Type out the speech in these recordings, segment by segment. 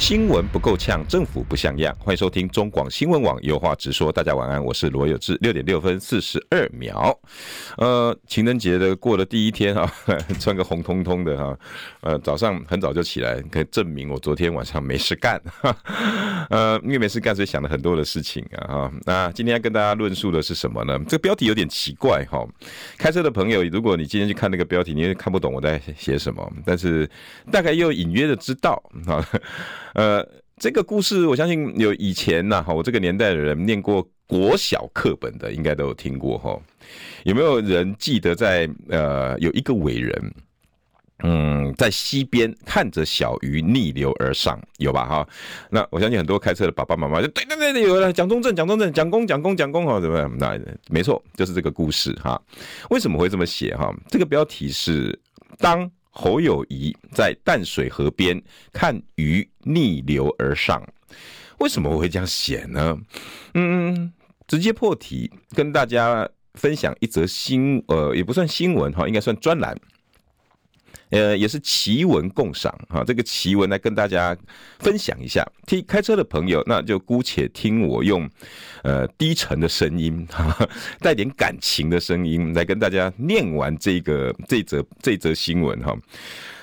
新闻不够呛，政府不像样。欢迎收听中广新闻网有话直说。大家晚安，我是罗有志。六点六分四十二秒，呃，情人节的过了第一天哈，穿个红彤彤的哈，呃，早上很早就起来，可以证明我昨天晚上没事干，呃，因为没事干，所以想了很多的事情啊哈。那今天要跟大家论述的是什么呢？这个标题有点奇怪哈。开车的朋友，如果你今天去看那个标题，你也看不懂我在写什么，但是大概又隐约的知道哈。呃，这个故事我相信有以前呐，哈，我这个年代的人念过国小课本的，应该都有听过哈。有没有人记得在呃有一个伟人，嗯，在溪边看着小鱼逆流而上，有吧哈？那我相信很多开车的爸爸妈妈就对对对对，有了蒋中正，蒋中正，蒋公，蒋公，蒋公，哈，怎么样？那没错，就是这个故事哈。为什么会这么写哈？这个标题是当。侯友谊在淡水河边看鱼逆流而上，为什么我会这样写呢？嗯，直接破题，跟大家分享一则新，呃，也不算新闻哈，应该算专栏。呃，也是奇闻共赏哈，这个奇闻来跟大家分享一下。听开车的朋友，那就姑且听我用呃低沉的声音哈，带点感情的声音来跟大家念完这个这则这则新闻哈。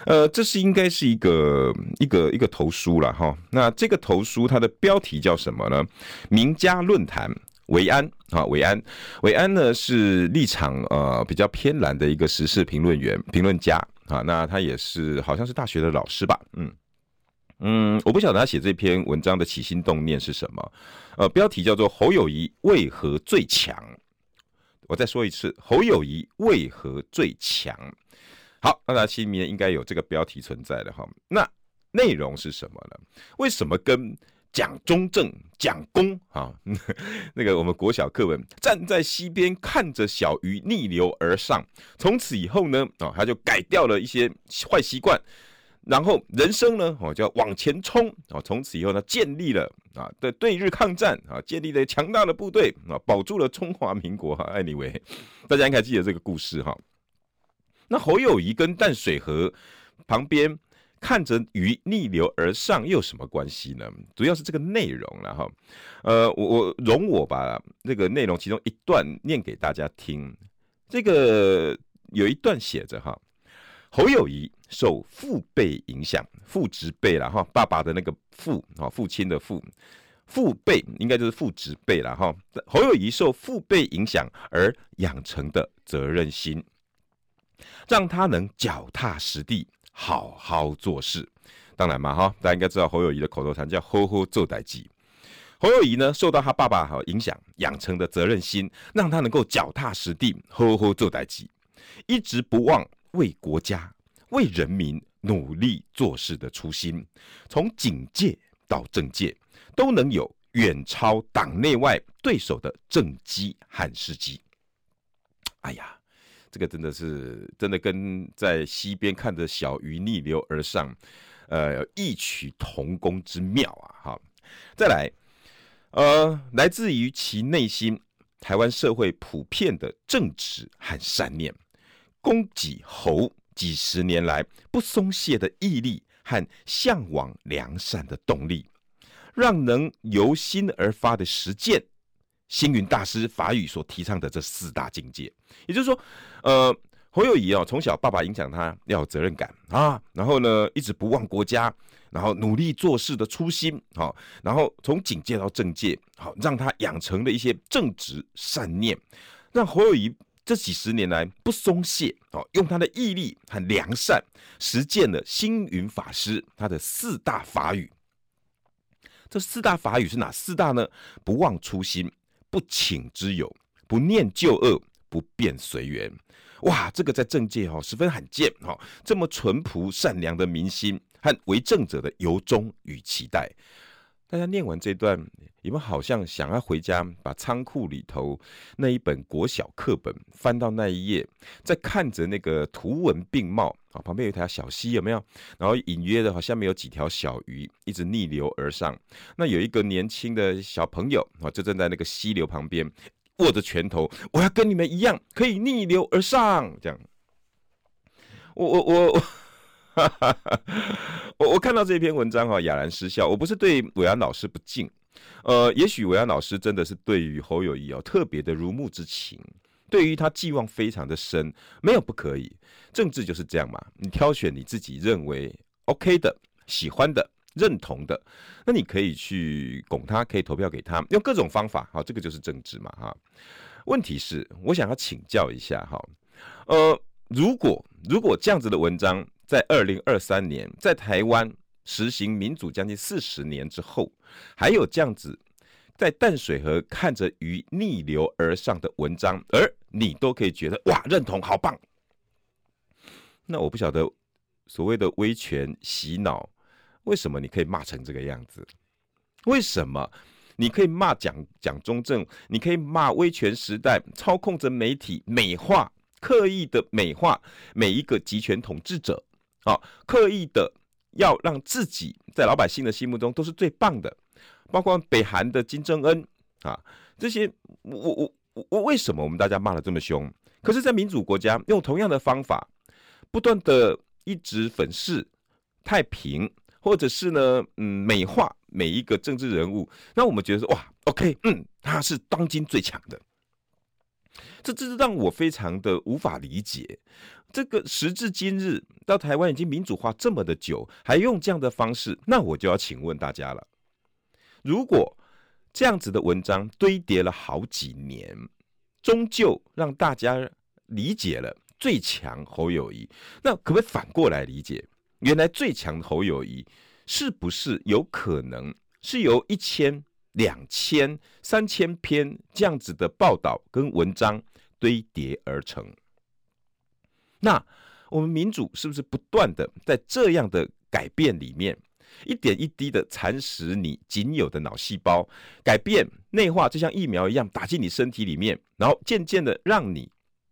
呃，这是应该是一个一个一个投书了哈。那这个投书它的标题叫什么呢？名家论坛，维安啊，维安，维安呢是立场呃比较偏蓝的一个时事评论员评论家。啊，那他也是好像是大学的老师吧？嗯嗯，我不晓得他写这篇文章的起心动念是什么。呃，标题叫做“侯友谊为何最强”。我再说一次，“侯友谊为何最强”。好，那他心里面应该有这个标题存在的哈。那内容是什么呢？为什么跟？蒋中正、蒋公啊，那个我们国小课文，站在溪边看着小鱼逆流而上。从此以后呢，啊，他就改掉了一些坏习惯，然后人生呢，哦，就要往前冲啊。从此以后呢，建立了啊的对日抗战啊，建立了强大的部队啊，保住了中华民国。哈，anyway，大家应该记得这个故事哈。那侯友宜跟淡水河旁边。看着鱼逆流而上又有什么关系呢？主要是这个内容了哈。呃，我我容我把那个内容其中一段念给大家听。这个有一段写着哈，侯友谊受父辈影响，父执辈了哈，爸爸的那个父啊，父亲的父，父辈应该就是父执辈了哈。侯友谊受父辈影响而养成的责任心，让他能脚踏实地。好好做事，当然嘛哈，大家应该知道侯友宜的口头禅叫“呵呵做代志”。侯友宜呢，受到他爸爸哈影响，养成的责任心，让他能够脚踏实地，呵呵做代志，一直不忘为国家、为人民努力做事的初心。从警界到政界，都能有远超党内外对手的政绩和事迹。哎呀！这个真的是真的跟在溪边看着小鱼逆流而上，呃，异曲同工之妙啊！哈，再来，呃，来自于其内心，台湾社会普遍的正直和善念，供给侯几十年来不松懈的毅力和向往良善的动力，让能由心而发的实践。星云大师法语所提倡的这四大境界，也就是说，呃，侯友宜啊，从小爸爸影响他要有责任感啊，然后呢，一直不忘国家，然后努力做事的初心，好，然后从警界到政界，好，让他养成了一些正直善念，让侯友宜这几十年来不松懈，哦，用他的毅力和良善实践了星云法师他的四大法语。这四大法语是哪四大呢？不忘初心。不请之友，不念旧恶，不变随缘。哇，这个在政界哈十分罕见哈，这么淳朴善良的民心和为政者的由衷与期待。大家念完这段，你们好像想要回家，把仓库里头那一本国小课本翻到那一页，再看着那个图文并茂啊，旁边有一条小溪，有没有？然后隐约的好像没有几条小鱼一直逆流而上。那有一个年轻的小朋友啊，就站在那个溪流旁边，握着拳头，我要跟你们一样，可以逆流而上。这样，我我我。哈，我我看到这篇文章哈，哑然失笑。我不是对伟安老师不敬，呃，也许伟安老师真的是对于侯友谊哦特别的如沐之情，对于他寄望非常的深，没有不可以。政治就是这样嘛，你挑选你自己认为 OK 的、喜欢的、认同的，那你可以去拱他，可以投票给他，用各种方法，好，这个就是政治嘛，哈。问题是，我想要请教一下哈，呃，如果如果这样子的文章。在二零二三年，在台湾实行民主将近四十年之后，还有这样子在淡水河看着鱼逆流而上的文章，而你都可以觉得哇，认同好棒。那我不晓得所谓的威权洗脑，为什么你可以骂成这个样子？为什么你可以骂蒋蒋中正？你可以骂威权时代操控着媒体美化、刻意的美化每一个集权统治者？啊，刻意的要让自己在老百姓的心目中都是最棒的，包括北韩的金正恩啊，这些我我我我为什么我们大家骂的这么凶？可是，在民主国家用同样的方法，不断的一直粉饰太平，或者是呢，嗯，美化每一个政治人物，那我们觉得说哇，OK，嗯，他是当今最强的，这这是让我非常的无法理解。这个时至今日，到台湾已经民主化这么的久，还用这样的方式，那我就要请问大家了：如果这样子的文章堆叠了好几年，终究让大家理解了最强侯友谊，那可不可以反过来理解？原来最强侯友谊是不是有可能是由一千、两千、三千篇这样子的报道跟文章堆叠而成？那我们民主是不是不断的在这样的改变里面，一点一滴的蚕食你仅有的脑细胞，改变内化，就像疫苗一样打进你身体里面，然后渐渐的让你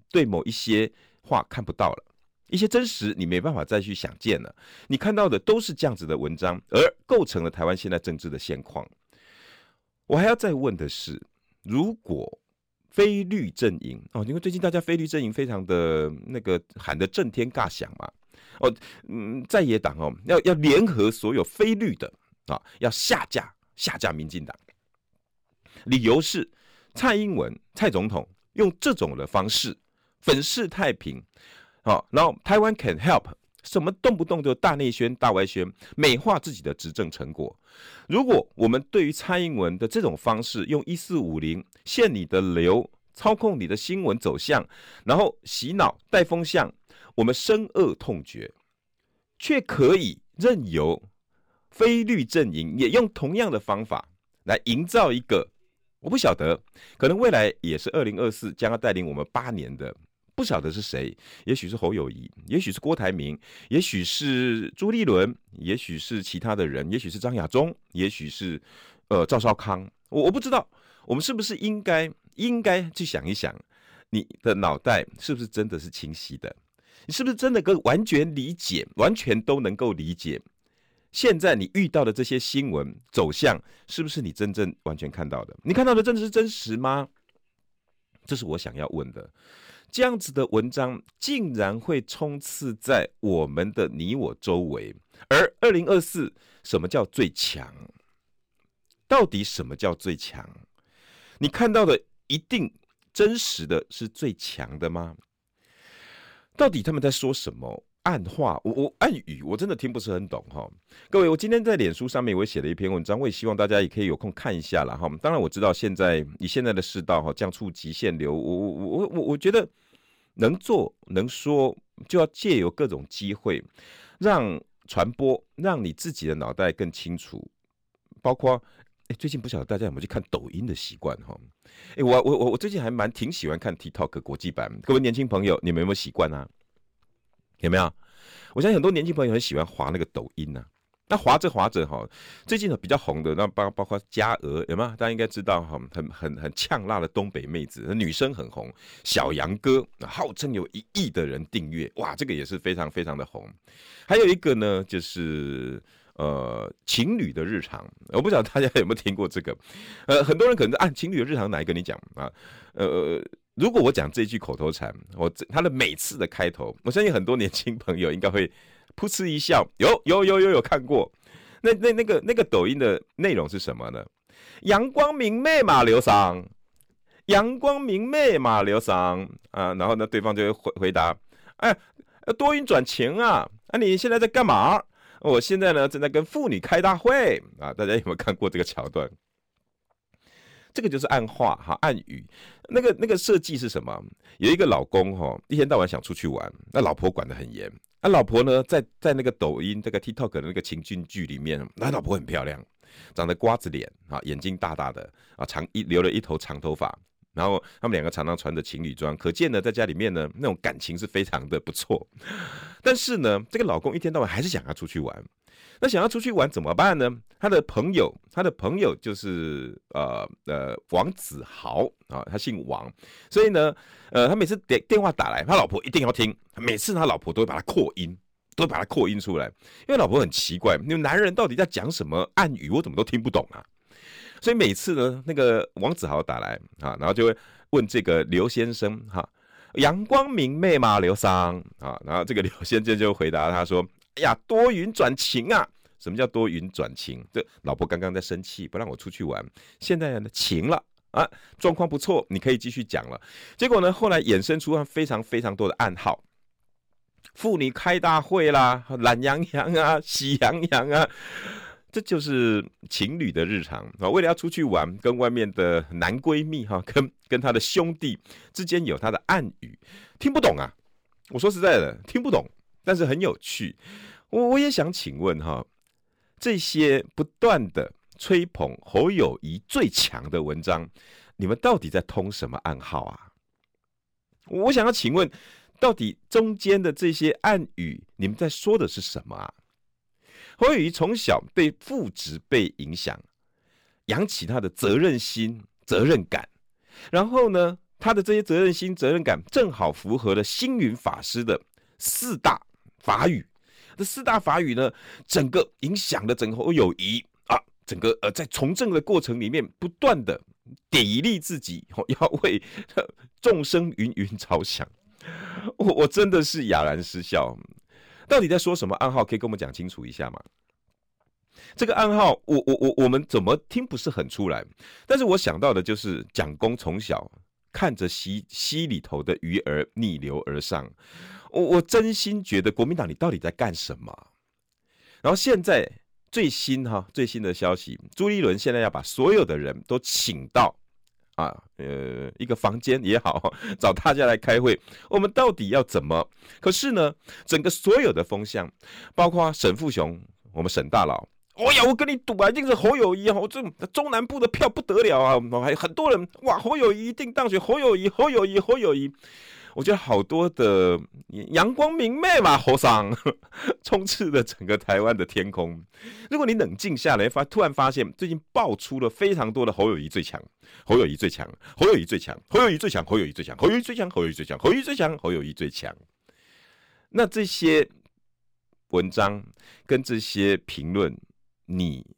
对某一些话看不到了，一些真实你没办法再去想见了，你看到的都是这样子的文章，而构成了台湾现在政治的现况。我还要再问的是，如果。非绿阵营哦，因为最近大家非绿阵营非常的那个喊得震天尬响嘛，哦，嗯，在野党哦要要联合所有非绿的啊，要下架下架民进党，理由是蔡英文蔡总统用这种的方式粉饰太平，好，然后台湾 can help 什么动不动就大内宣大外宣美化自己的执政成果，如果我们对于蔡英文的这种方式用一四五零。限你的流，操控你的新闻走向，然后洗脑带风向，我们深恶痛绝，却可以任由非绿阵营也用同样的方法来营造一个，我不晓得，可能未来也是二零二四将要带领我们八年的，不晓得是谁，也许是侯友谊，也许是郭台铭，也许是朱立伦，也许是其他的人，也许是张亚中，也许是呃赵少康，我我不知道。我们是不是应该应该去想一想，你的脑袋是不是真的是清晰的？你是不是真的够完全理解，完全都能够理解？现在你遇到的这些新闻走向，是不是你真正完全看到的？你看到的真的是真实吗？这是我想要问的。这样子的文章竟然会充斥在我们的你我周围，而二零二四什么叫最强？到底什么叫最强？你看到的一定真实的是最强的吗？到底他们在说什么暗话？我我暗语我真的听不是很懂哈。各位，我今天在脸书上面我也写了一篇文章，我也希望大家也可以有空看一下了哈。当然我知道现在以现在的世道哈，降触及限流，我我我我我觉得能做能说就要借由各种机会让传播，让你自己的脑袋更清楚，包括。哎，最近不晓得大家有没有去看抖音的习惯哈？哎，我我我我最近还蛮挺喜欢看 TikTok 国际版。各位年轻朋友，你们有没有习惯啊？有没有？我相信很多年轻朋友很喜欢滑那个抖音呐、那滑着滑着哈，最近呢比较红的那包包括佳娥有吗？大家应该知道哈，很很很呛辣的东北妹子，女生很红。小杨哥号称有一亿的人订阅，哇，这个也是非常非常的红。还有一个呢，就是呃情侣的日常，我不知道大家有没有听过这个？呃，很多人可能按情侣的日常哪一个你讲啊？呃，如果我讲这句口头禅，我这他的每次的开头，我相信很多年轻朋友应该会。噗嗤一笑，有有有有有看过，那那那个那个抖音的内容是什么呢？阳光明媚马刘桑，阳光明媚马刘桑啊，然后呢，对方就会回回答，哎，多云转晴啊，啊，你现在在干嘛？我现在呢正在跟妇女开大会啊，大家有没有看过这个桥段？这个就是暗话哈，暗语。那个那个设计是什么？有一个老公哈，一天到晚想出去玩，那老婆管得很严。他老婆呢，在在那个抖音这个 TikTok 的那个情境剧里面，他老婆很漂亮，长得瓜子脸啊，眼睛大大的啊，长一留了一头长头发，然后他们两个常常穿着情侣装，可见呢，在家里面呢，那种感情是非常的不错。但是呢，这个老公一天到晚还是想要出去玩。那想要出去玩怎么办呢？他的朋友，他的朋友就是呃呃王子豪啊，他姓王，所以呢，呃，他每次电电话打来，他老婆一定要听，每次他老婆都会把他扩音，都会把他扩音出来，因为老婆很奇怪，那男人到底在讲什么暗语，我怎么都听不懂啊？所以每次呢，那个王子豪打来啊，然后就会问这个刘先生哈，阳光明媚吗？刘桑啊，然后这个刘先生就回答他说。哎呀，多云转晴啊！什么叫多云转晴？这老婆刚刚在生气，不让我出去玩，现在呢晴了啊，状况不错，你可以继续讲了。结果呢，后来衍生出非常非常多的暗号，妇女开大会啦，懒洋洋啊，喜洋洋啊，这就是情侣的日常啊。为了要出去玩，跟外面的男闺蜜哈，跟跟他的兄弟之间有他的暗语，听不懂啊！我说实在的，听不懂。但是很有趣，我我也想请问哈，这些不断的吹捧侯友谊最强的文章，你们到底在通什么暗号啊？我想要请问，到底中间的这些暗语，你们在说的是什么啊？侯友谊从小被父职被影响，养起他的责任心、责任感，然后呢，他的这些责任心、责任感正好符合了星云法师的四大。法语，这四大法语呢，整个影响了整个友谊啊，整个呃，在从政的过程里面，不断的砥砺自己，要为 众生芸芸着想。我我真的是哑然失笑，到底在说什么暗号？可以跟我们讲清楚一下吗？这个暗号，我我我我们怎么听不是很出来？但是我想到的就是蒋公从小看着溪溪里头的鱼儿逆流而上。我我真心觉得国民党你到底在干什么？然后现在最新哈最新的消息，朱立伦现在要把所有的人都请到啊呃一个房间也好，找大家来开会。我们到底要怎么？可是呢，整个所有的风向，包括沈富雄，我们沈大佬，哎呀，我跟你赌啊，一定是侯友谊啊！我这中南部的票不得了啊，还有很多人哇，侯友谊一定当选，侯友谊，侯友谊，侯友宜。我觉得好多的阳光明媚嘛，侯桑 充斥了整个台湾的天空。如果你冷静下来，发突然发现最近爆出了非常多的侯友谊最强，侯友谊最强，侯友谊最强，侯友谊最强，侯友谊最强，侯友谊最强，侯友谊最强，侯友谊最强，侯友宜最强。那这些文章跟这些评论，你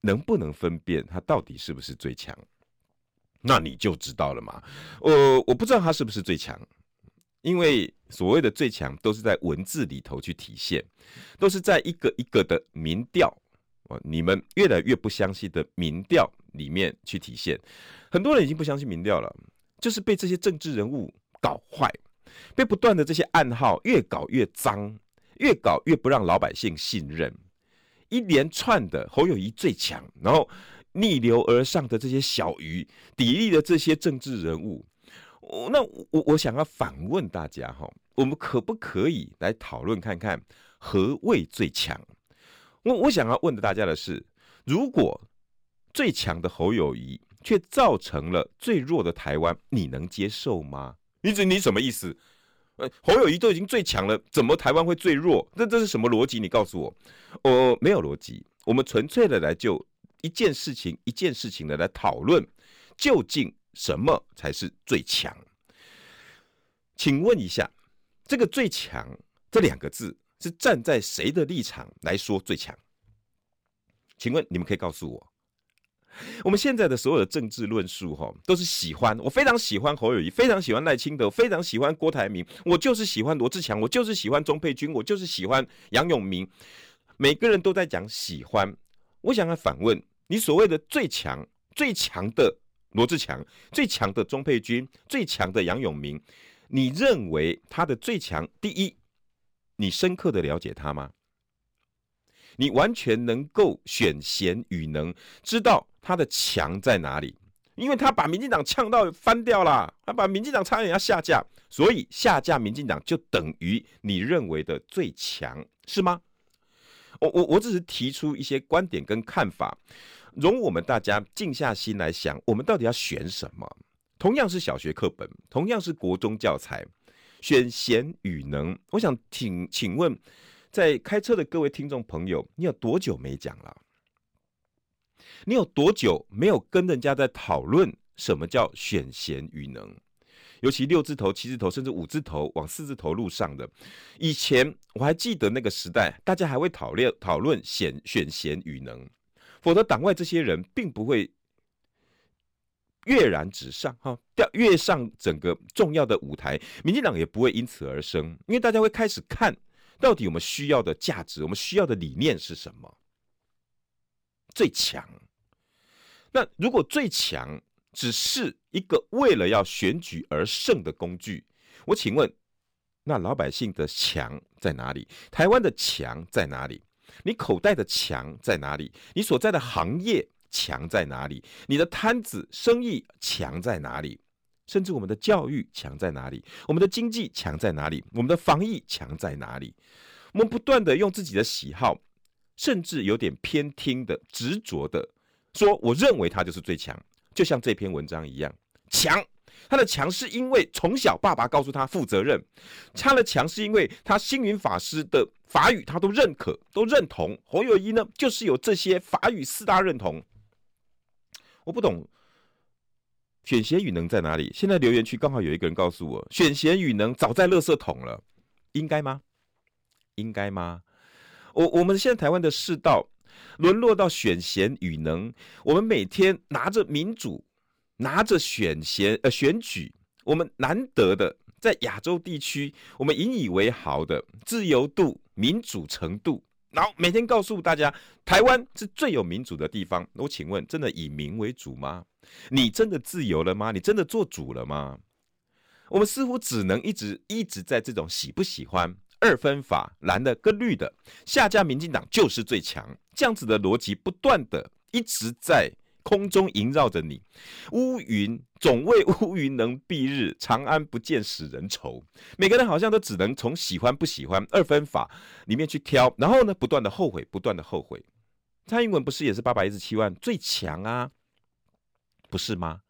能不能分辨他到底是不是最强？那你就知道了嘛。我我不知道他是不是最强。因为所谓的最强都是在文字里头去体现，都是在一个一个的民调哦，你们越来越不相信的民调里面去体现。很多人已经不相信民调了，就是被这些政治人物搞坏，被不断的这些暗号越搞越脏，越搞越不让老百姓信任。一连串的侯友谊最强，然后逆流而上的这些小鱼，砥砺的这些政治人物。那我我想要反问大家哈，我们可不可以来讨论看看何谓最强？我我想要问的大家的是，如果最强的侯友谊却造成了最弱的台湾，你能接受吗？你你什么意思？侯友谊都已经最强了，怎么台湾会最弱？这这是什么逻辑？你告诉我，哦，没有逻辑。我们纯粹的来就一件事情一件事情的来讨论，究竟什么才是最强？请问一下，这个“最强”这两个字是站在谁的立场来说最强？请问你们可以告诉我？我们现在的所有的政治论述，哈，都是喜欢。我非常喜欢侯友谊，非常喜欢赖清德，非常喜欢郭台铭。我就是喜欢罗志强，我就是喜欢钟沛君，我就是喜欢杨永明。每个人都在讲喜欢。我想要反问你：所谓的最强、最强的罗志强、最强的钟沛君、最强的杨永明，你认为他的最强？第一，你深刻的了解他吗？你完全能够选贤与能，知道他的强在哪里？因为他把民进党呛到翻掉了，他把民进党差点要下架，所以下架民进党就等于你认为的最强，是吗？我我我只是提出一些观点跟看法，容我们大家静下心来想，我们到底要选什么？同样是小学课本，同样是国中教材，选贤与能，我想请请问。在开车的各位听众朋友，你有多久没讲了？你有多久没有跟人家在讨论什么叫选贤与能？尤其六字头、七字头，甚至五字头往四字头路上的，以前我还记得那个时代，大家还会讨论讨论选选贤与能，否则党外这些人并不会跃然纸上哈，跃跃上整个重要的舞台，民进党也不会因此而生，因为大家会开始看。到底我们需要的价值，我们需要的理念是什么？最强。那如果最强只是一个为了要选举而胜的工具，我请问，那老百姓的强在哪里？台湾的强在哪里？你口袋的强在哪里？你所在的行业强在哪里？你的摊子生意强在哪里？甚至我们的教育强在哪里？我们的经济强在哪里？我们的防疫强在哪里？我们不断的用自己的喜好，甚至有点偏听的、执着的说：“我认为他就是最强。”就像这篇文章一样，强。他的强是因为从小爸爸告诉他负责任，他的强是因为他星云法师的法语他都认可、都认同。侯友宜呢，就是有这些法语四大认同。我不懂。选贤与能在哪里？现在留言区刚好有一个人告诉我，选贤与能早在垃圾桶了，应该吗？应该吗？我我们现在台湾的世道沦落到选贤与能，我们每天拿着民主，拿着选贤呃选举，我们难得的在亚洲地区，我们引以为豪的自由度、民主程度，然后每天告诉大家，台湾是最有民主的地方。我请问，真的以民为主吗？你真的自由了吗？你真的做主了吗？我们似乎只能一直一直在这种喜不喜欢二分法，蓝的跟绿的下架民进党就是最强，这样子的逻辑不断的一直在空中萦绕着你。乌云总为乌云能蔽日，长安不见使人愁。每个人好像都只能从喜欢不喜欢二分法里面去挑，然后呢，不断的后悔，不断的后悔。蔡英文不是也是八百一十七万最强啊？不是吗？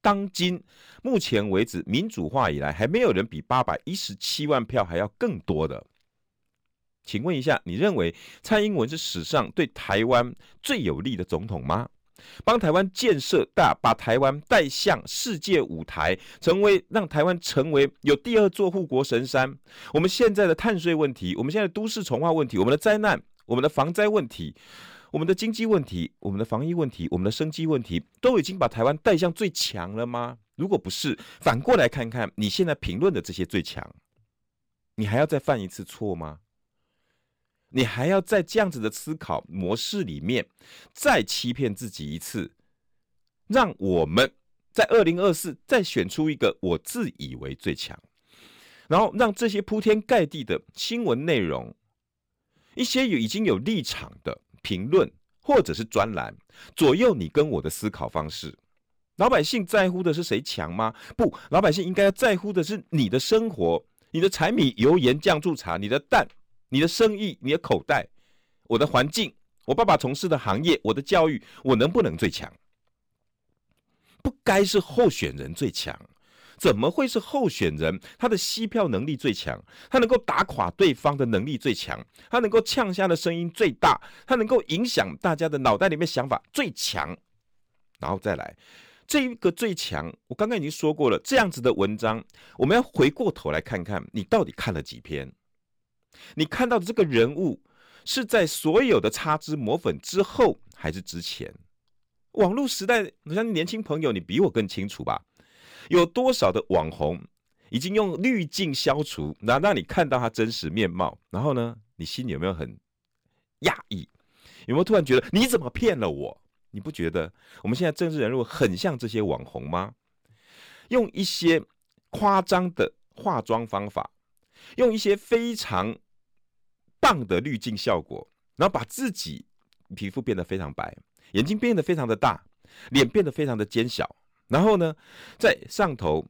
当今目前为止，民主化以来，还没有人比八百一十七万票还要更多的。请问一下，你认为蔡英文是史上对台湾最有利的总统吗？帮台湾建设大，把台湾带向世界舞台，成为让台湾成为有第二座护国神山。我们现在的碳税问题，我们现在的都市重化问题，我们的灾难，我们的防灾问题。我们的经济问题、我们的防疫问题、我们的生机问题，都已经把台湾带向最强了吗？如果不是，反过来看看你现在评论的这些最强，你还要再犯一次错吗？你还要在这样子的思考模式里面再欺骗自己一次，让我们在二零二四再选出一个我自以为最强，然后让这些铺天盖地的新闻内容，一些有已经有立场的。评论或者是专栏左右你跟我的思考方式，老百姓在乎的是谁强吗？不，老百姓应该要在乎的是你的生活、你的柴米油盐酱醋茶、你的蛋、你的生意、你的口袋、我的环境、我爸爸从事的行业、我的教育，我能不能最强？不该是候选人最强，怎么会是候选人？他的吸票能力最强，他能够打垮对方的能力最强，他能够呛下的声音最大，他能够影响大家的脑袋里面想法最强。然后再来，这一个最强，我刚刚已经说过了，这样子的文章，我们要回过头来看看，你到底看了几篇？你看到的这个人物是在所有的擦脂抹粉之后，还是之前？网络时代，我相信年轻朋友，你比我更清楚吧？有多少的网红已经用滤镜消除，然后让你看到他真实面貌？然后呢，你心里有没有很讶异？有没有突然觉得你怎么骗了我？你不觉得我们现在政治人物很像这些网红吗？用一些夸张的化妆方法，用一些非常棒的滤镜效果，然后把自己皮肤变得非常白。眼睛变得非常的大，脸变得非常的尖小，然后呢，在上头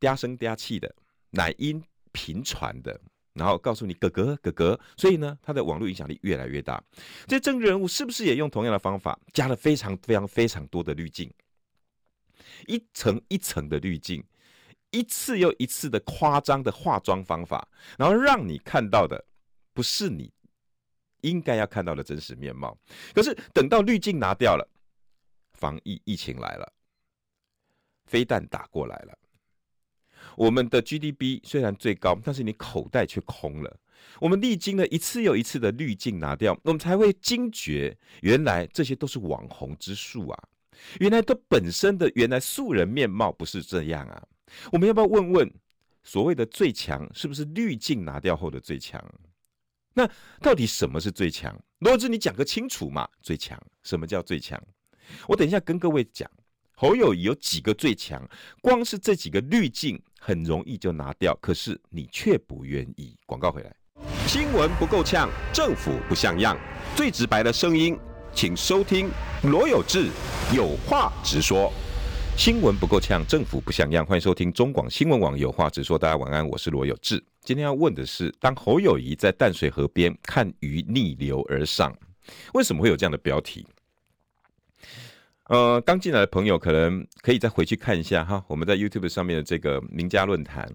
嗲声嗲气的，奶音频传的，然后告诉你哥哥哥哥，所以呢，他的网络影响力越来越大。这些政治人物是不是也用同样的方法，加了非常非常非常多的滤镜，一层一层的滤镜，一次又一次的夸张的化妆方法，然后让你看到的不是你。应该要看到的真实面貌，可是等到滤镜拿掉了，防疫疫情来了，飞弹打过来了，我们的 GDP 虽然最高，但是你口袋却空了。我们历经了一次又一次的滤镜拿掉，我们才会惊觉，原来这些都是网红之术啊！原来它本身的原来素人面貌不是这样啊！我们要不要问问，所谓的最强是不是滤镜拿掉后的最强？那到底什么是最强？罗志，你讲个清楚嘛！最强，什么叫最强？我等一下跟各位讲，侯友有几个最强，光是这几个滤镜很容易就拿掉，可是你却不愿意。广告回来，新闻不够呛，政府不像样，最直白的声音，请收听罗有志有话直说。新闻不够呛，政府不像样。欢迎收听中广新闻网有话直说。大家晚安，我是罗有志。今天要问的是，当侯友宜在淡水河边看鱼逆流而上，为什么会有这样的标题？呃，刚进来的朋友可能可以再回去看一下哈，我们在 YouTube 上面的这个名家论坛，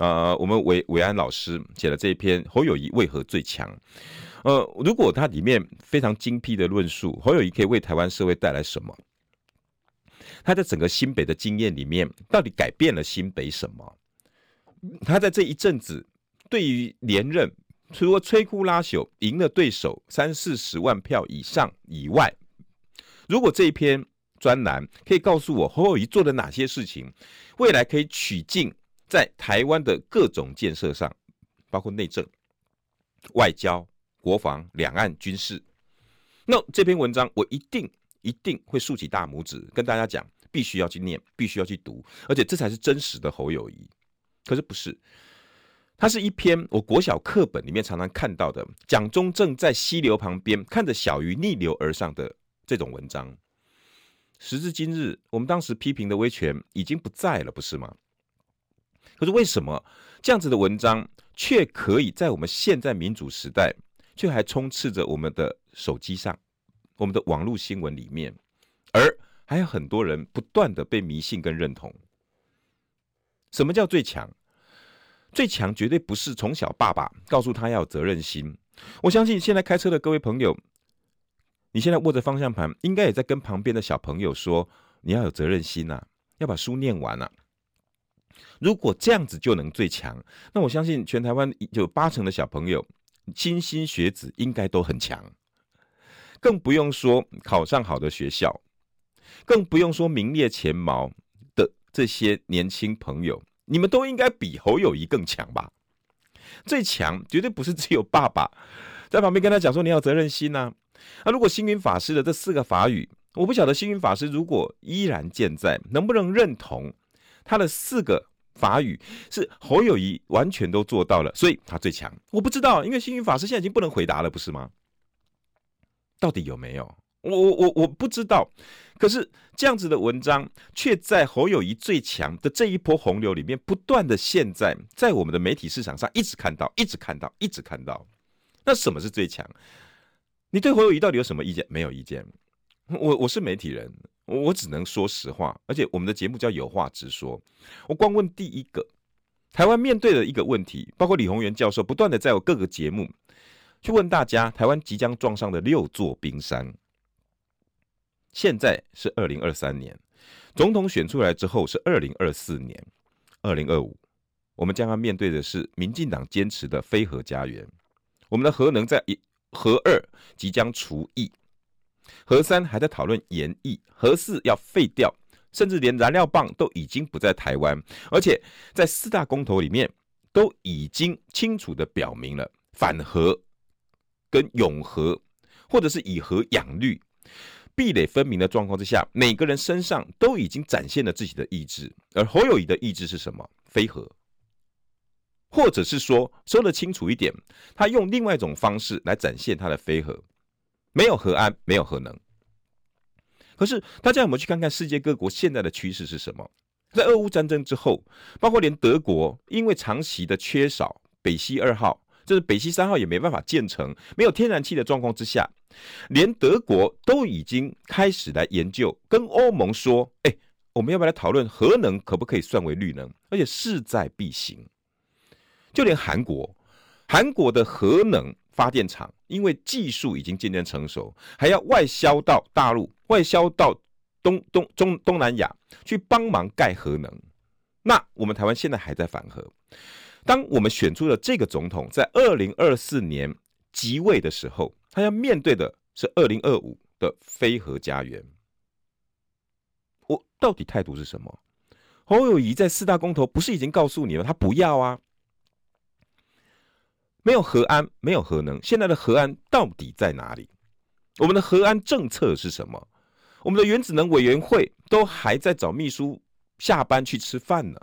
呃，我们韦韦安老师写了这一篇《侯友宜为何最强》。呃，如果他里面非常精辟的论述，侯友宜可以为台湾社会带来什么？他在整个新北的经验里面，到底改变了新北什么？他在这一阵子对于连任，除了摧枯拉朽、赢了对手三四十万票以上以外，如果这一篇专栏可以告诉我侯友宜做了哪些事情，未来可以取进在台湾的各种建设上，包括内政、外交、国防、两岸军事，那这篇文章我一定。一定会竖起大拇指，跟大家讲，必须要去念，必须要去读，而且这才是真实的侯友宜。可是不是，它是一篇我国小课本里面常常看到的，蒋中正在溪流旁边看着小鱼逆流而上的这种文章。时至今日，我们当时批评的威权已经不在了，不是吗？可是为什么这样子的文章却可以在我们现在民主时代，却还充斥着我们的手机上？我们的网络新闻里面，而还有很多人不断的被迷信跟认同。什么叫最强？最强绝对不是从小爸爸告诉他要有责任心。我相信现在开车的各位朋友，你现在握着方向盘，应该也在跟旁边的小朋友说：你要有责任心呐，要把书念完呐。如果这样子就能最强，那我相信全台湾有八成的小朋友，金星学子应该都很强。更不用说考上好的学校，更不用说名列前茅的这些年轻朋友，你们都应该比侯友谊更强吧？最强绝对不是只有爸爸在旁边跟他讲说，你要责任心呐、啊。那如果星云法师的这四个法语，我不晓得星云法师如果依然健在，能不能认同他的四个法语是侯友谊完全都做到了，所以他最强。我不知道，因为星云法师现在已经不能回答了，不是吗？到底有没有？我我我我不知道。可是这样子的文章，却在侯友谊最强的这一波洪流里面，不断的现在在我们的媒体市场上一直看到，一直看到，一直看到。那什么是最强？你对侯友谊到底有什么意见？没有意见。我我是媒体人，我我只能说实话，而且我们的节目叫有话直说。我光问第一个，台湾面对的一个问题，包括李鸿源教授不断的在我各个节目去问大家，台湾即将撞上的六座冰山。现在是二零二三年，总统选出来之后是二零二四年，二零二五，我们将要面对的是民进党坚持的非核家园。我们的核能在核二即将除役，核三还在讨论延役，核四要废掉，甚至连燃料棒都已经不在台湾，而且在四大公投里面都已经清楚的表明了反核跟永和，或者是以和养绿。壁垒分明的状况之下，每个人身上都已经展现了自己的意志，而侯友宜的意志是什么？非和，或者是说说得清楚一点，他用另外一种方式来展现他的非和，没有和安，没有核能。可是大家有没有去看看世界各国现在的趋势是什么？在俄乌战争之后，包括连德国因为长期的缺少北溪二号。就是北溪三号也没办法建成，没有天然气的状况之下，连德国都已经开始来研究，跟欧盟说：“哎，我们要不要来讨论核能可不可以算为绿能？而且势在必行。”就连韩国，韩国的核能发电厂因为技术已经渐渐成熟，还要外销到大陆，外销到东东中东南亚去帮忙盖核能。那我们台湾现在还在反核。当我们选出了这个总统，在二零二四年即位的时候，他要面对的是二零二五的非核家园。我到底态度是什么？侯友谊在四大公投不是已经告诉你了，他不要啊？没有核安，没有核能，现在的核安到底在哪里？我们的核安政策是什么？我们的原子能委员会都还在找秘书下班去吃饭呢。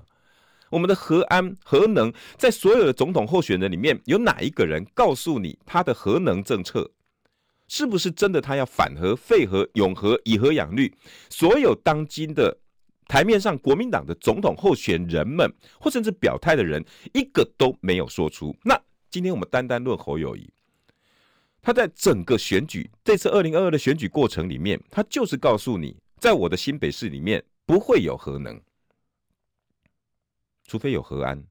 我们的核安、核能，在所有的总统候选人里面，有哪一个人告诉你他的核能政策是不是真的？他要反核、废核、永核、以核养绿？所有当今的台面上国民党的总统候选人们，或甚至表态的人，一个都没有说出。那今天我们单单论侯友谊，他在整个选举这次二零二二的选举过程里面，他就是告诉你，在我的新北市里面不会有核能。除非有和安，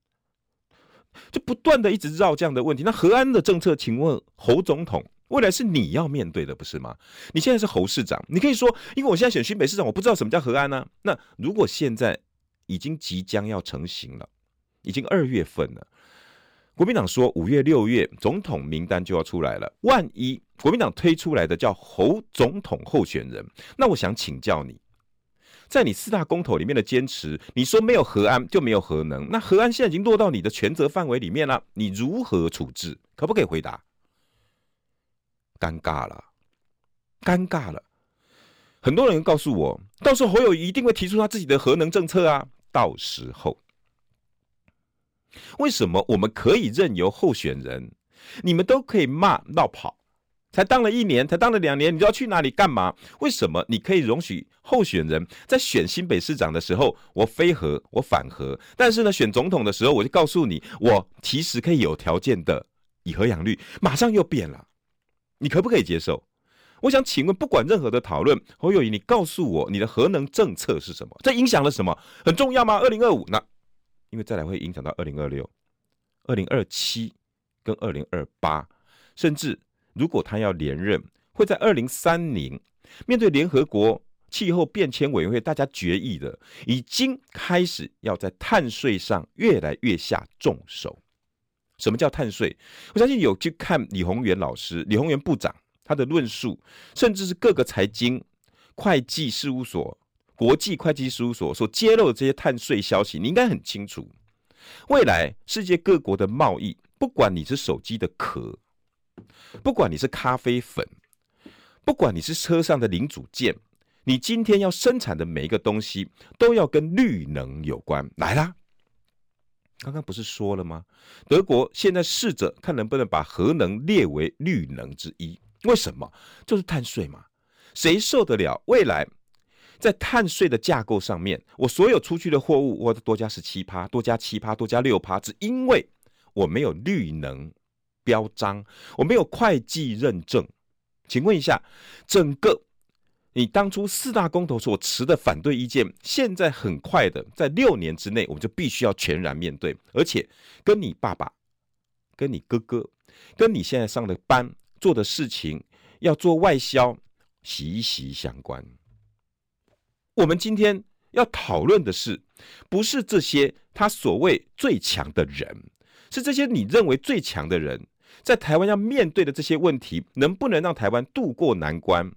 就不断的一直绕这样的问题。那和安的政策，请问侯总统未来是你要面对的，不是吗？你现在是侯市长，你可以说，因为我现在选新北市长，我不知道什么叫和安呢、那如果现在已经即将要成型了，已经二月份了，国民党说五月、六月总统名单就要出来了。万一国民党推出来的叫侯总统候选人，那我想请教你。在你四大公投里面的坚持，你说没有核安就没有核能，那核安现在已经落到你的权责范围里面了，你如何处置？可不可以回答？尴尬了，尴尬了。很多人告诉我，到时候侯友一定会提出他自己的核能政策啊。到时候，为什么我们可以任由候选人，你们都可以骂闹跑？才当了一年，才当了两年，你知道去哪里干嘛？为什么你可以容许候选人在选新北市长的时候，我非核，我反核，但是呢，选总统的时候，我就告诉你，我其实可以有条件的以核养绿，马上又变了，你可不可以接受？我想请问，不管任何的讨论，侯友宜，你告诉我你的核能政策是什么？这影响了什么？很重要吗？二零二五那，因为再来会影响到二零二六、二零二七跟二零二八，甚至。如果他要连任，会在二零三零面对联合国气候变迁委员会大家决议的，已经开始要在碳税上越来越下重手。什么叫碳税？我相信有去看李鸿源老师、李鸿源部长他的论述，甚至是各个财经会计事务所、国际会计事务所所揭露的这些碳税消息，你应该很清楚。未来世界各国的贸易，不管你是手机的壳。不管你是咖啡粉，不管你是车上的零组件，你今天要生产的每一个东西都要跟绿能有关。来啦，刚刚不是说了吗？德国现在试着看能不能把核能列为绿能之一。为什么？就是碳税嘛。谁受得了？未来在碳税的架构上面，我所有出去的货物，我多加十七趴，多加七趴，多加六趴，只因为我没有绿能。标章，我没有会计认证，请问一下，整个你当初四大公投所持的反对意见，现在很快的在六年之内，我们就必须要全然面对，而且跟你爸爸、跟你哥哥、跟你现在上的班做的事情，要做外销，息息相关。我们今天要讨论的是，不是这些他所谓最强的人，是这些你认为最强的人，在台湾要面对的这些问题，能不能让台湾渡过难关？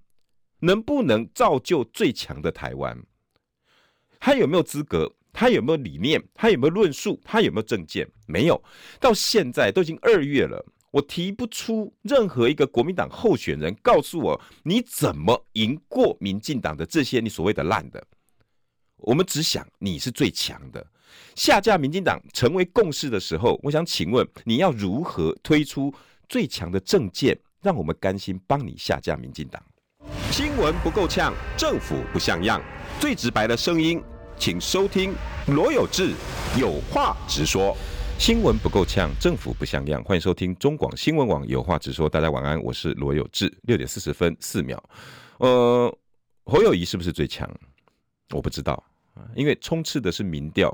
能不能造就最强的台湾？他有没有资格？他有没有理念？他有没有论述？他有没有政见？没有。到现在都已经二月了，我提不出任何一个国民党候选人告诉我你怎么赢过民进党的这些你所谓的烂的。我们只想你是最强的。下架民进党成为共识的时候，我想请问你要如何推出最强的政见，让我们甘心帮你下架民进党？新闻不够呛，政府不像样，最直白的声音，请收听罗有志有话直说。新闻不够呛，政府不像样，欢迎收听中广新闻网有话直说。大家晚安，我是罗有志。六点四十分四秒，呃，侯友谊是不是最强？我不知道，因为充斥的是民调，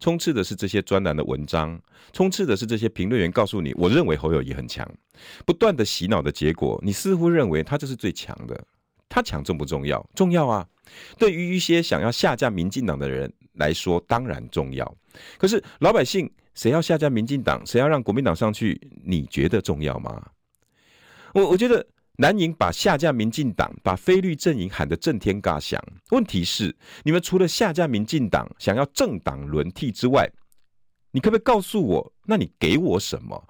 充斥的是这些专栏的文章，充斥的是这些评论员告诉你，我认为侯友宜很强，不断的洗脑的结果，你似乎认为他这是最强的。他强重不重要？重要啊！对于一些想要下架民进党的人来说，当然重要。可是老百姓谁要下架民进党，谁要让国民党上去？你觉得重要吗？我我觉得蓝营把下架民进党，把非绿阵营喊得震天嘎响。问题是，你们除了下架民进党，想要政党轮替之外，你可不可以告诉我？那你给我什么？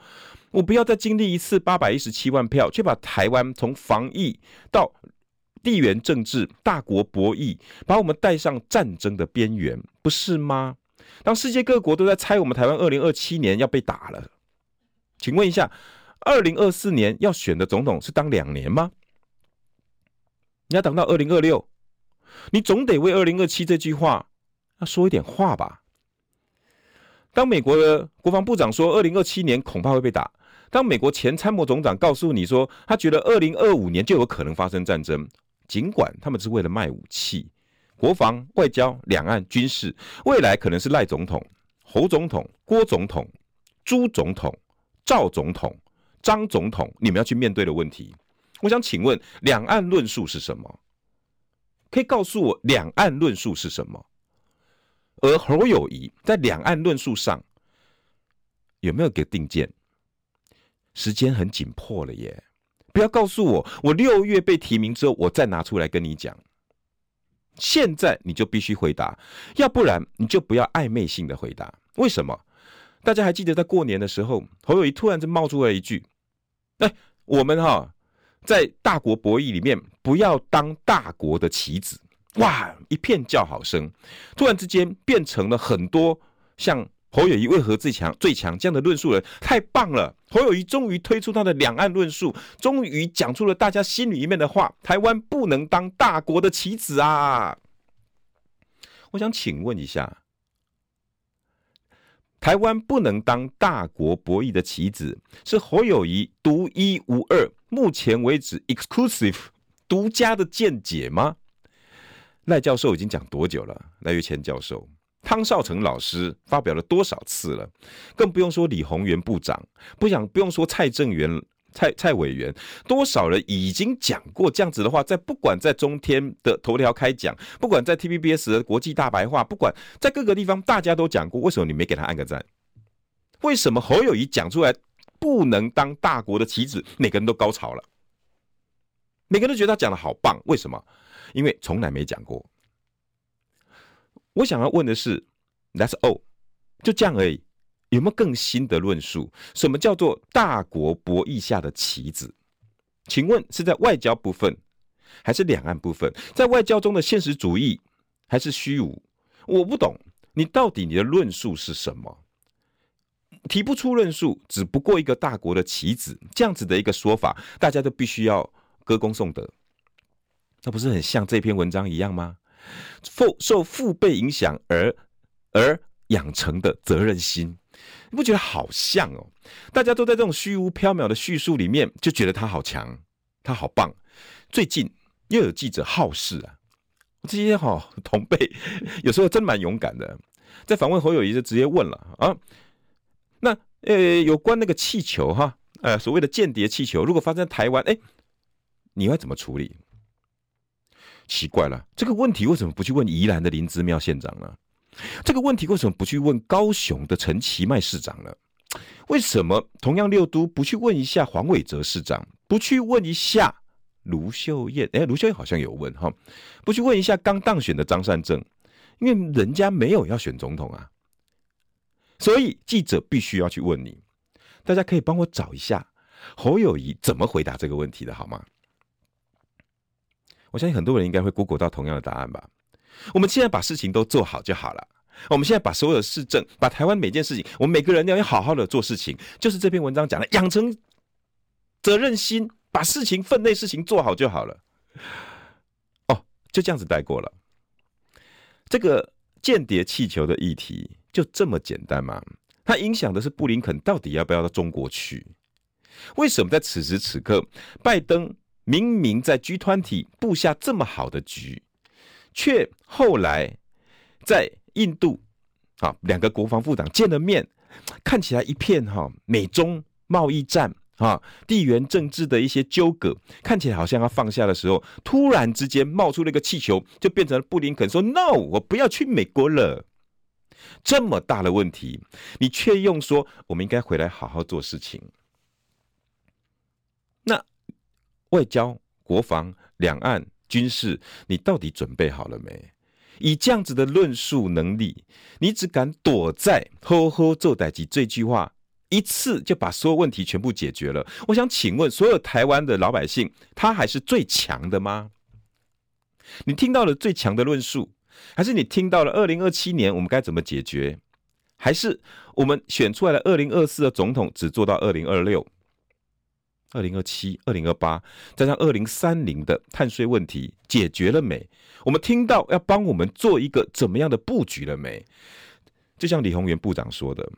我不要再经历一次八百一十七万票，却把台湾从防疫到地缘政治、大国博弈，把我们带上战争的边缘，不是吗？当世界各国都在猜我们台湾二零二七年要被打了，请问一下，二零二四年要选的总统是当两年吗？你要等到二零二六，你总得为二零二七这句话要说一点话吧？当美国的国防部长说二零二七年恐怕会被打，当美国前参谋总长告诉你说他觉得二零二五年就有可能发生战争。尽管他们是为了卖武器、国防、外交、两岸、军事，未来可能是赖总统、侯总统、郭总统、朱总统、赵总统、张总统，你们要去面对的问题。我想请问，两岸论述是什么？可以告诉我两岸论述是什么？而侯友谊在两岸论述上有没有给定见？时间很紧迫了耶。不要告诉我，我六月被提名之后，我再拿出来跟你讲。现在你就必须回答，要不然你就不要暧昧性的回答。为什么？大家还记得在过年的时候，侯友谊突然就冒出来一句：“哎，我们哈在大国博弈里面不要当大国的棋子。”哇，一片叫好声，突然之间变成了很多像。侯友宜为何最强？最强这样的论述人太棒了！侯友宜终于推出他的两岸论述，终于讲出了大家心里面的话：台湾不能当大国的棋子啊！我想请问一下，台湾不能当大国博弈的棋子，是侯友谊独一无二、目前为止 exclusive 独家的见解吗？赖教授已经讲多久了？赖岳谦教授。汤少成老师发表了多少次了？更不用说李鸿源部长，不想不用说蔡正元、蔡蔡委员，多少人已经讲过这样子的话？在不管在中天的头条开讲，不管在 TVBS 的国际大白话，不管在各个地方，大家都讲过。为什么你没给他按个赞？为什么侯友谊讲出来不能当大国的棋子，每个人都高潮了？每个人都觉得他讲的好棒。为什么？因为从来没讲过。我想要问的是，That's all，就这样而已。有没有更新的论述？什么叫做大国博弈下的棋子？请问是在外交部分，还是两岸部分？在外交中的现实主义，还是虚无？我不懂，你到底你的论述是什么？提不出论述，只不过一个大国的棋子，这样子的一个说法，大家都必须要歌功颂德，那不是很像这篇文章一样吗？受受父辈影响而而养成的责任心，你不觉得好像哦？大家都在这种虚无缥缈的叙述里面，就觉得他好强，他好棒。最近又有记者好事啊，这些哈、哦、同辈有时候真蛮勇敢的，在访问侯友谊就直接问了啊，那呃有关那个气球哈，呃所谓的间谍气球，如果发生在台湾，哎，你会怎么处理？奇怪了，这个问题为什么不去问宜兰的林姿妙县长呢？这个问题为什么不去问高雄的陈其迈市长呢？为什么同样六都不去问一下黄伟哲市长，不去问一下卢秀燕？哎，卢秀燕好像有问哈，不去问一下刚当选的张善政，因为人家没有要选总统啊，所以记者必须要去问你。大家可以帮我找一下侯友宜怎么回答这个问题的好吗？我相信很多人应该会 Google 到同样的答案吧。我们现在把事情都做好就好了。我们现在把所有的市政，把台湾每件事情，我们每个人要好好的做事情，就是这篇文章讲的，养成责任心，把事情分内事情做好就好了。哦，就这样子带过了。这个间谍气球的议题就这么简单吗？它影响的是布林肯到底要不要到中国去？为什么在此时此刻，拜登明明在 G 团体布下这么好的局，却后来在印度啊，两个国防部长见了面，看起来一片哈美中贸易战啊，地缘政治的一些纠葛，看起来好像要放下的时候，突然之间冒出了一个气球，就变成布林肯说：“No，我不要去美国了。”这么大的问题，你却用说我们应该回来好好做事情。那外交、国防、两岸、军事，你到底准备好了没？以这样子的论述能力，你只敢躲在“呵呵做代志”这句话，一次就把所有问题全部解决了。我想请问，所有台湾的老百姓，他还是最强的吗？你听到了最强的论述，还是你听到了二零二七年我们该怎么解决？还是我们选出来的二零二四的总统只做到二零二六？二零二七、二零二八，加上二零三零的碳税问题解决了没？我们听到要帮我们做一个怎么样的布局了没？就像李鸿源部长说的，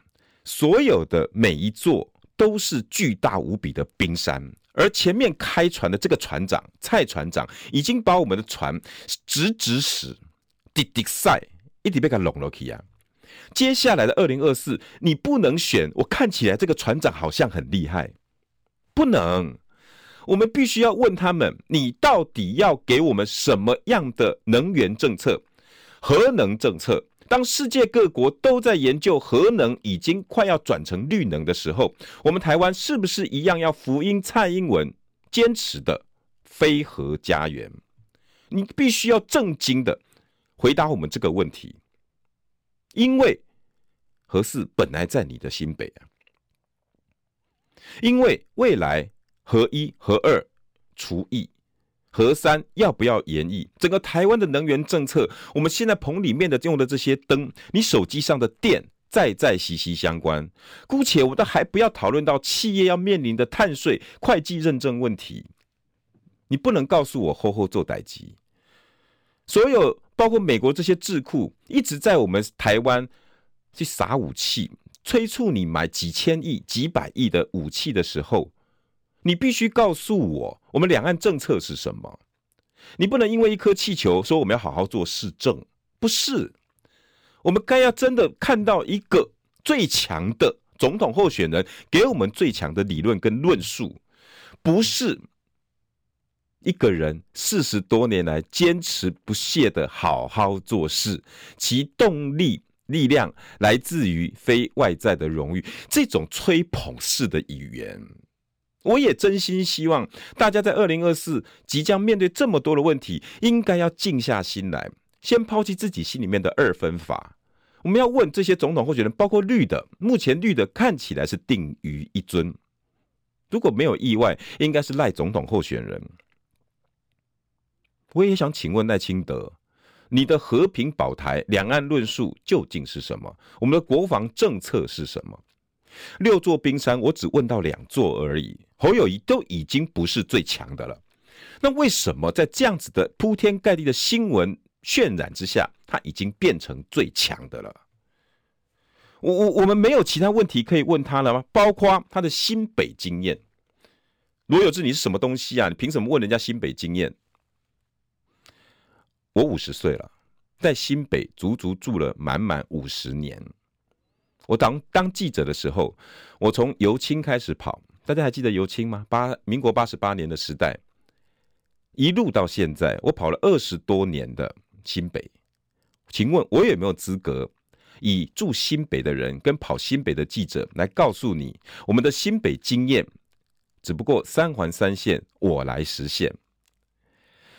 所有的每一座都是巨大无比的冰山，而前面开船的这个船长蔡船长已经把我们的船直直使滴滴塞，一直被他拢了去啊！接下来的二零二四，你不能选，我看起来这个船长好像很厉害。不能，我们必须要问他们：你到底要给我们什么样的能源政策？核能政策？当世界各国都在研究核能已经快要转成绿能的时候，我们台湾是不是一样要福音蔡英文坚持的非核家园？你必须要正经的回答我们这个问题，因为核四本来在你的新北啊。因为未来核一、核二除役，核三要不要延役？整个台湾的能源政策，我们现在棚里面的用的这些灯，你手机上的电，再再息息相关。姑且我都还不要讨论到企业要面临的碳税、会计认证问题，你不能告诉我后后做代机。所有包括美国这些智库一直在我们台湾去撒武器。催促你买几千亿、几百亿的武器的时候，你必须告诉我，我们两岸政策是什么？你不能因为一颗气球说我们要好好做市政，不是？我们该要真的看到一个最强的总统候选人，给我们最强的理论跟论述，不是一个人四十多年来坚持不懈的好好做事，其动力。力量来自于非外在的荣誉，这种吹捧式的语言，我也真心希望大家在二零二四即将面对这么多的问题，应该要静下心来，先抛弃自己心里面的二分法。我们要问这些总统候选人，包括绿的，目前绿的看起来是定于一尊，如果没有意外，应该是赖总统候选人。我也想请问赖清德。你的和平保台、两岸论述究竟是什么？我们的国防政策是什么？六座冰山，我只问到两座而已。侯友谊都已经不是最强的了，那为什么在这样子的铺天盖地的新闻渲染之下，他已经变成最强的了？我我我们没有其他问题可以问他了吗？包括他的新北经验。罗友志，你是什么东西啊？你凭什么问人家新北经验？我五十岁了，在新北足足住了满满五十年。我当当记者的时候，我从油青开始跑，大家还记得油青吗？八民国八十八年的时代，一路到现在，我跑了二十多年的新北。请问，我有没有资格以住新北的人跟跑新北的记者来告诉你，我们的新北经验只不过三环三线，我来实现？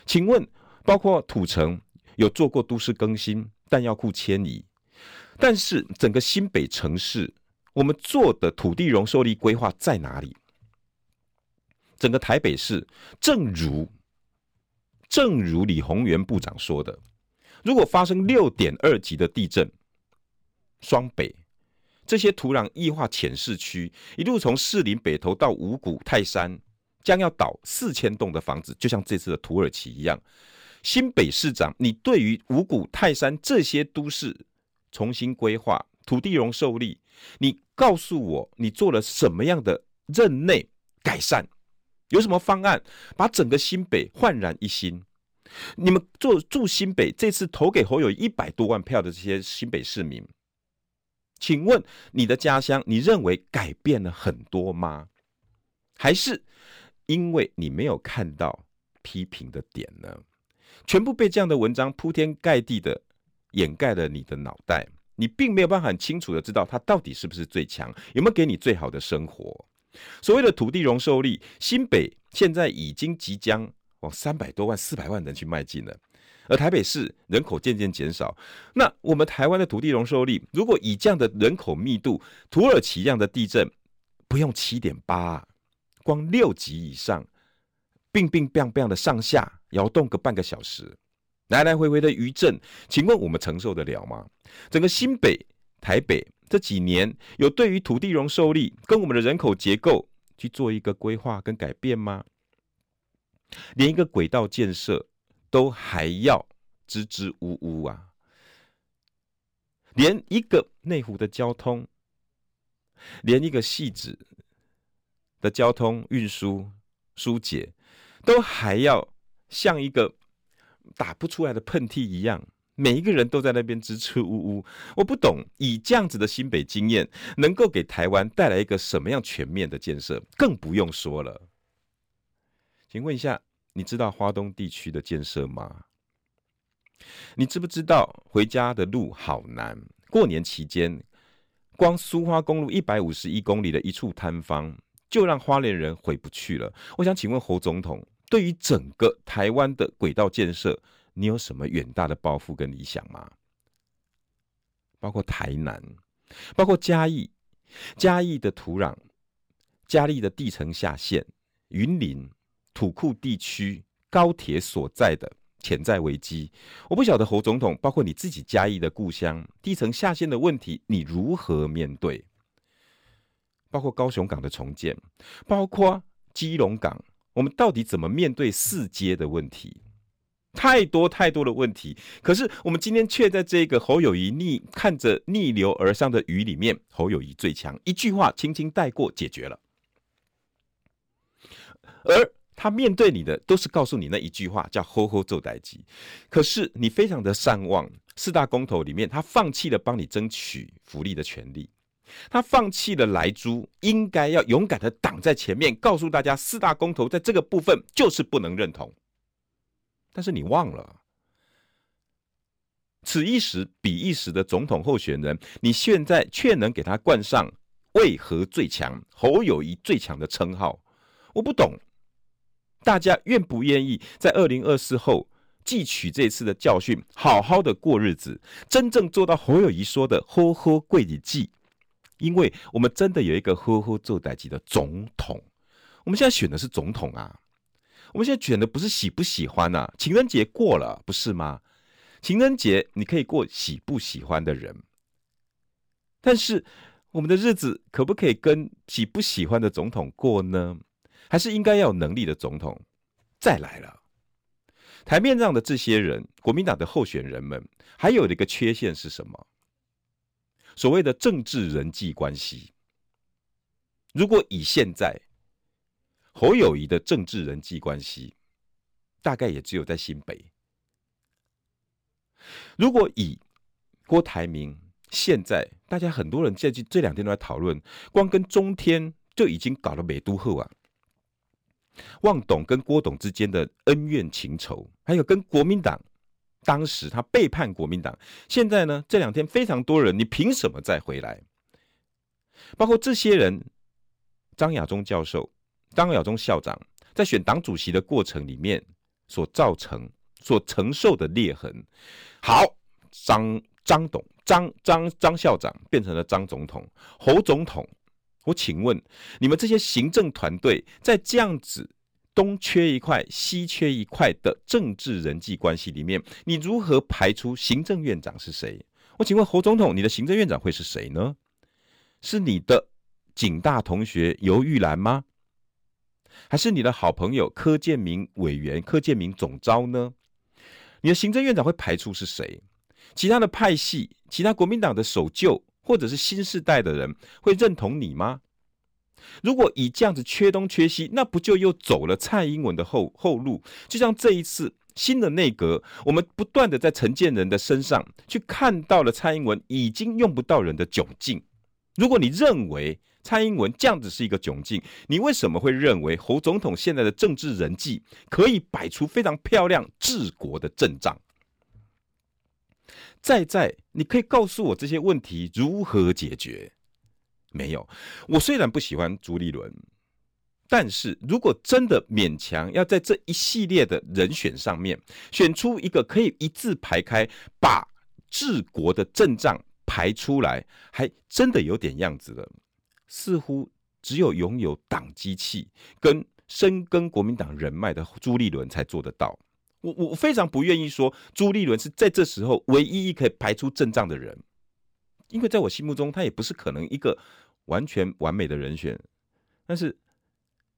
请问，包括土城有做过都市更新、弹药库迁移？但是整个新北城市，我们做的土地容受力规划在哪里？整个台北市，正如正如李鸿源部长说的，如果发生六点二级的地震，双北这些土壤异化浅市区，一路从士林北投到五股泰山，将要倒四千栋的房子，就像这次的土耳其一样。新北市长，你对于五股泰山这些都市？重新规划土地容受力，你告诉我你做了什么样的任内改善？有什么方案把整个新北焕然一新？你们做住新北，这次投给侯友一百多万票的这些新北市民，请问你的家乡，你认为改变了很多吗？还是因为你没有看到批评的点呢？全部被这样的文章铺天盖地的。掩盖了你的脑袋，你并没有办法很清楚的知道它到底是不是最强，有没有给你最好的生活。所谓的土地容受力，新北现在已经即将往三百多万、四百万人去迈进了，而台北市人口渐渐减少。那我们台湾的土地容受力，如果以这样的人口密度，土耳其一样的地震，不用七点八，光六级以上，乒乒乓乓的上下摇动个半个小时。来来回回的余震，请问我们承受得了吗？整个新北、台北这几年有对于土地容受力跟我们的人口结构去做一个规划跟改变吗？连一个轨道建设都还要支支吾吾啊！连一个内湖的交通，连一个汐止的交通运输疏解，都还要像一个。打不出来的喷嚏一样，每一个人都在那边支支吾吾。我不懂，以这样子的新北经验，能够给台湾带来一个什么样全面的建设？更不用说了。请问一下，你知道花东地区的建设吗？你知不知道回家的路好难？过年期间，光苏花公路一百五十一公里的一处坍方，就让花莲人回不去了。我想请问侯总统。对于整个台湾的轨道建设，你有什么远大的抱负跟理想吗？包括台南，包括嘉义，嘉义的土壤，嘉义的地层下陷，云林土库地区高铁所在的潜在危机，我不晓得侯总统，包括你自己嘉义的故乡，地层下陷的问题，你如何面对？包括高雄港的重建，包括基隆港。我们到底怎么面对四接的问题？太多太多的问题。可是我们今天却在这个侯友宜逆看着逆流而上的雨里面，侯友宜最强，一句话轻轻带过解决了。而他面对你的都是告诉你那一句话，叫“吼吼做代志”。可是你非常的善忘，四大公投里面，他放弃了帮你争取福利的权利。他放弃了莱猪，应该要勇敢的挡在前面，告诉大家四大公投在这个部分就是不能认同。但是你忘了，此一时彼一时的总统候选人，你现在却能给他冠上“为何最强”、“侯友谊最强”的称号。我不懂，大家愿不愿意在二零二四后汲取这次的教训，好好的过日子，真正做到侯友谊说的“好好过日子”。因为我们真的有一个呵呵做代志的总统，我们现在选的是总统啊，我们现在选的不是喜不喜欢啊。情人节过了，不是吗？情人节你可以过喜不喜欢的人，但是我们的日子可不可以跟喜不喜欢的总统过呢？还是应该要有能力的总统？再来了，台面上的这些人，国民党的候选人们，还有一个缺陷是什么？所谓的政治人际关系，如果以现在侯友宜的政治人际关系，大概也只有在新北，如果以郭台铭现在，大家很多人在这这两天都在讨论，光跟中天就已经搞了美都后啊，旺董跟郭董之间的恩怨情仇，还有跟国民党当时他背叛国民党，现在呢这两天非常多人，你凭什么再回来？包括这些人，张亚中教授、张亚中校长在选党主席的过程里面所造成、所承受的裂痕。好，张张董、张张张校长变成了张总统、侯总统。我请问你们这些行政团队，在这样子东缺一块、西缺一块的政治人际关系里面，你如何排除行政院长是谁？我请问侯总统，你的行政院长会是谁呢？是你的警大同学游玉兰吗？还是你的好朋友柯建明委员、柯建明总招呢？你的行政院长会排除是谁？其他的派系、其他国民党的守旧或者是新世代的人会认同你吗？如果以这样子缺东缺西，那不就又走了蔡英文的后后路？就像这一次新的内阁，我们不断的在陈建仁的身上去看到了蔡英文已经用不到人的窘境。如果你认为蔡英文这样子是一个窘境，你为什么会认为侯总统现在的政治人际可以摆出非常漂亮治国的阵仗？在在，你可以告诉我这些问题如何解决？没有。我虽然不喜欢朱立伦，但是如果真的勉强要在这一系列的人选上面选出一个可以一字排开，把治国的阵仗。排出来还真的有点样子了，似乎只有拥有党机器跟深耕国民党人脉的朱立伦才做得到。我我非常不愿意说朱立伦是在这时候唯一一可以排出阵仗的人，因为在我心目中他也不是可能一个完全完美的人选，但是。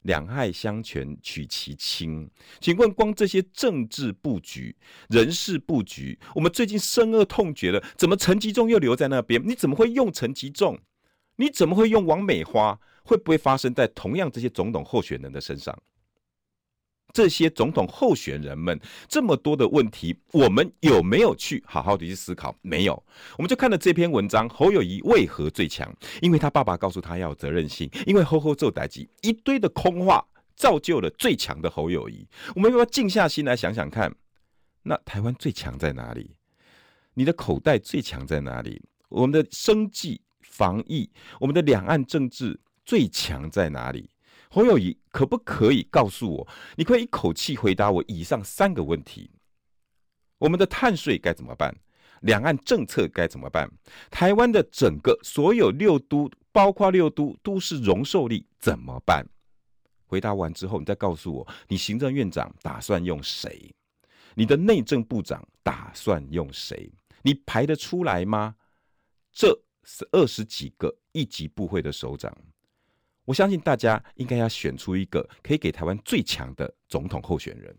两害相权取其轻，请问光这些政治布局、人事布局，我们最近深恶痛绝了。怎么陈吉仲又留在那边？你怎么会用陈吉仲？你怎么会用王美花？会不会发生在同样这些总统候选人的身上？这些总统候选人们这么多的问题，我们有没有去好好的去思考？没有，我们就看了这篇文章。侯友谊为何最强？因为他爸爸告诉他要有责任心。因为吼吼做代志，一堆的空话造就了最强的侯友谊。我们要静下心来想想看？那台湾最强在哪里？你的口袋最强在哪里？我们的生计、防疫，我们的两岸政治最强在哪里？侯友谊，可不可以告诉我？你可以一口气回答我以上三个问题：我们的碳税该怎么办？两岸政策该怎么办？台湾的整个所有六都，包括六都都市容受力怎么办？回答完之后，你再告诉我，你行政院长打算用谁？你的内政部长打算用谁？你排得出来吗？这是二十几个一级部会的首长。我相信大家应该要选出一个可以给台湾最强的总统候选人。